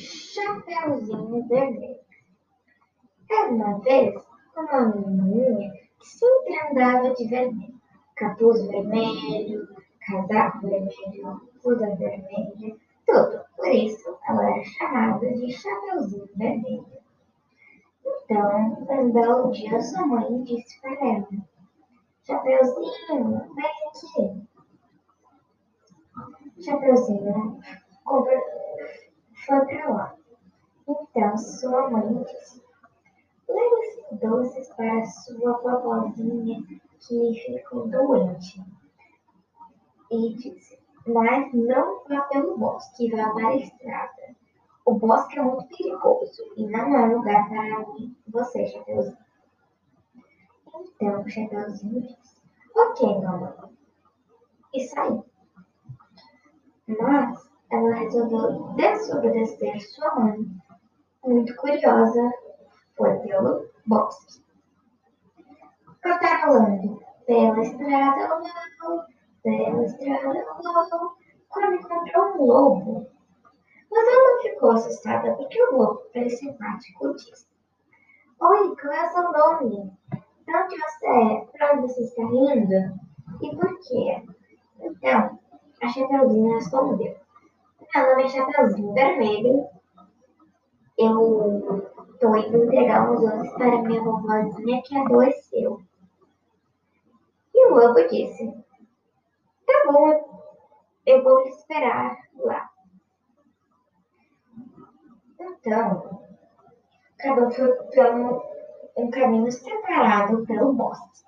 Chapeuzinho Vermelho. Era uma vez uma menininha que sempre andava de vermelho. Capuz vermelho, casaco vermelho, blusa vermelha, tudo. Por isso, ela era chamada de Chapeuzinho Vermelho. Então, um belo dia, sua mãe disse para ela: Chapeuzinho, vem aqui. Chapeuzinho foi para lá. Então, sua mãe disse: Leve esses doces para sua vovozinha que ficou doente. E disse: Mas não vá pelo bosque, vá para a estrada. O bosque é muito perigoso e não é lugar para você, Chapeuzinho. Então, o Chapeuzinho disse: Ok, mamãe. E saiu. Mas ela resolveu desobedecer sua mãe. Muito curiosa, foi pelo bosque. Cantarolando pela estrada logo, pela estrada logo, quando encontrou um lobo. Mas ela ficou assustada porque o lobo, pelo simpático, disse: Oi, qual é o seu nome? De onde você é? Para onde você está indo? E por quê? Então, a Chapeuzinho respondeu: Meu nome é Chapeuzinho Vermelho. Eu estou indo entregar uns doces para minha vovozinha que adoeceu. E o lobo disse: Tá bom, eu vou esperar lá. Então, cada um foi pelo um caminho separado pelo bosque.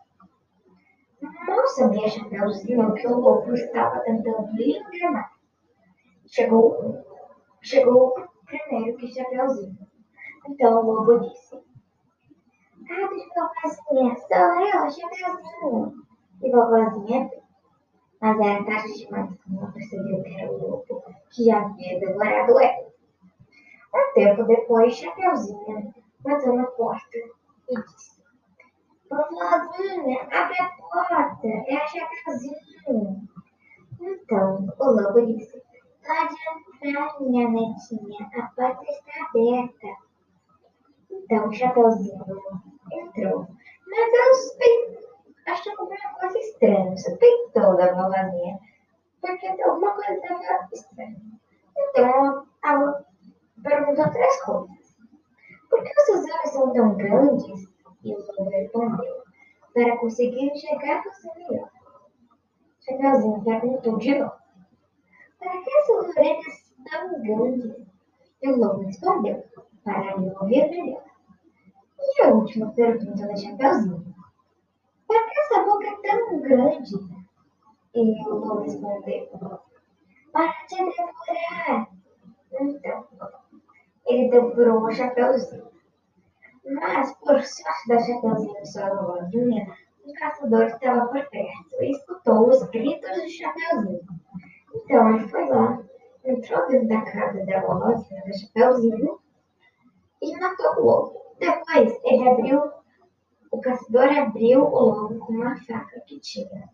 Mal sabia Chapeuzinho que o lobo estava tentando lhe enganar. Chegou, chegou primeiro que Chapeuzinho. Então o lobo disse: Ah, vovozinha, sou eu, Chapeuzinho. E vovozinha Mas era tarde demais ela percebeu que era o lobo que já havia devorado ela. Um tempo depois, Chapeuzinho bateu na porta e disse: Vovozinha, abre a porta, é a Chapeuzinho. Então, o lobo disse: Pode entrar, minha netinha, a porta está aberta. Então, o Chapeuzinho entrou. Mas ela suspeitou, achou alguma coisa estranha, suspeitou da vovozinha, porque alguma coisa estava estranha. Então, ela perguntou três coisas. Por que os seus olhos são tão grandes? E o lobo respondeu: Para conseguir enxergar você melhor. Chapeuzinho perguntou de novo: Para que suas orelhas tão grandes? E o lobo respondeu: Para me ouvir melhor. E a última pergunta da Chapeuzinho: Para que essa boca é tão grande? E o lobo respondeu: Para te devorar. Então, ele devorou o Chapeuzinho. Mas, por sorte da Chapeuzinho sua vovozinha, um caçador estava por perto e escutou os gritos do Chapeuzinho. Então ele foi lá, entrou dentro da casa da vovozinha do Chapeuzinho e matou o lobo. Depois ele abriu, o caçador abriu o lobo com uma faca que tinha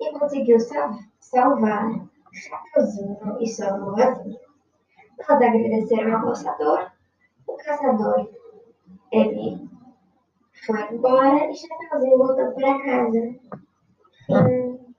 e conseguiu sal salvar Chapeuzinho e sua vovozinha. Após agradecer ao caçador, o caçador ele foi embora e Chapeuzinho voltou para casa. Fim.